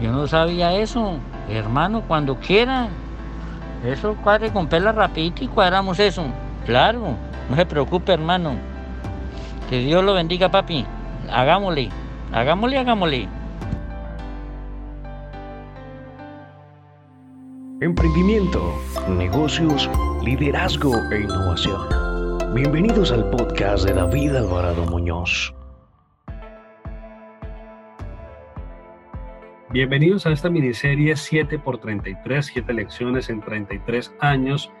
Yo no sabía eso. Hermano, cuando quiera. Eso cuadre con pela rapidito y cuadramos eso. Claro, no se preocupe, hermano. Que Dios lo bendiga, papi. Hagámosle, hagámosle, hagámosle. Emprendimiento, negocios, liderazgo e innovación. Bienvenidos al podcast de David Alvarado Muñoz. Bienvenidos a esta miniserie 7x33, 7 lecciones en 33 años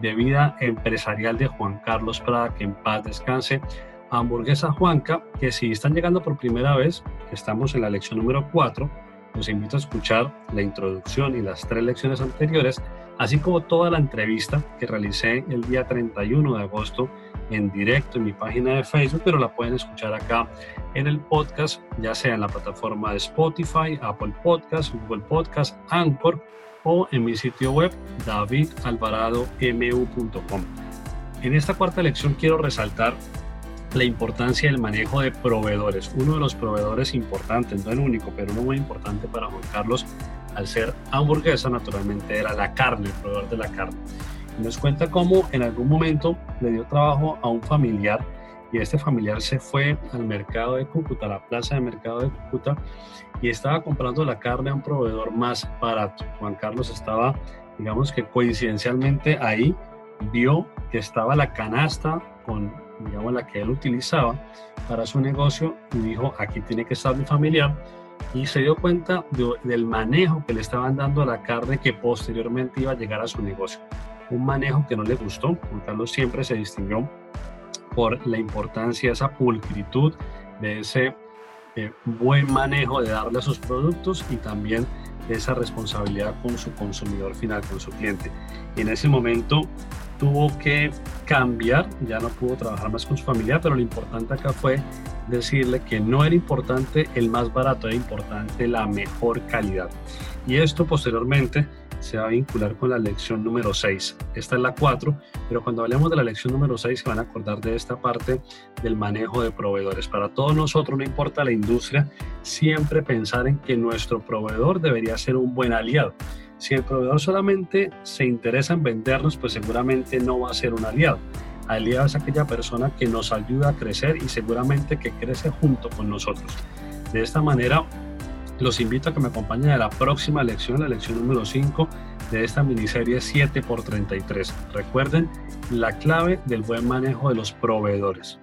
de vida empresarial de Juan Carlos Prada, que en paz descanse. Hamburguesa Juanca, que si están llegando por primera vez, estamos en la lección número 4, los invito a escuchar la introducción y las tres lecciones anteriores, así como toda la entrevista que realicé el día 31 de agosto en directo en mi página de Facebook, pero la pueden escuchar acá en el podcast, ya sea en la plataforma de Spotify, Apple Podcast, Google Podcast, Anchor o en mi sitio web davidalvaradomu.com. En esta cuarta lección quiero resaltar la importancia del manejo de proveedores. Uno de los proveedores importantes, no el único, pero uno muy importante para Juan Carlos, al ser hamburguesa, naturalmente era la carne, el proveedor de la carne nos cuenta cómo en algún momento le dio trabajo a un familiar y este familiar se fue al mercado de Cúcuta, a la plaza de mercado de Cúcuta, y estaba comprando la carne a un proveedor más barato. Juan Carlos estaba, digamos que coincidencialmente ahí, vio que estaba la canasta con, digamos, la que él utilizaba para su negocio y dijo, aquí tiene que estar mi familiar, y se dio cuenta del manejo que le estaban dando a la carne que posteriormente iba a llegar a su negocio un manejo que no le gustó. Juan Carlos siempre se distinguió por la importancia, esa pulcritud, de ese eh, buen manejo de darle a sus productos y también de esa responsabilidad con su consumidor final, con su cliente. Y en ese momento tuvo que cambiar, ya no pudo trabajar más con su familia, pero lo importante acá fue decirle que no era importante el más barato, era importante la mejor calidad. Y esto posteriormente se va a vincular con la lección número 6. Esta es la 4, pero cuando hablemos de la lección número 6 se van a acordar de esta parte del manejo de proveedores. Para todos nosotros, no importa la industria, siempre pensar en que nuestro proveedor debería ser un buen aliado. Si el proveedor solamente se interesa en vendernos, pues seguramente no va a ser un aliado. Aliado es aquella persona que nos ayuda a crecer y seguramente que crece junto con nosotros. De esta manera, los invito a que me acompañen a la próxima lección, la lección número 5 de esta miniserie 7 x 33. Recuerden la clave del buen manejo de los proveedores.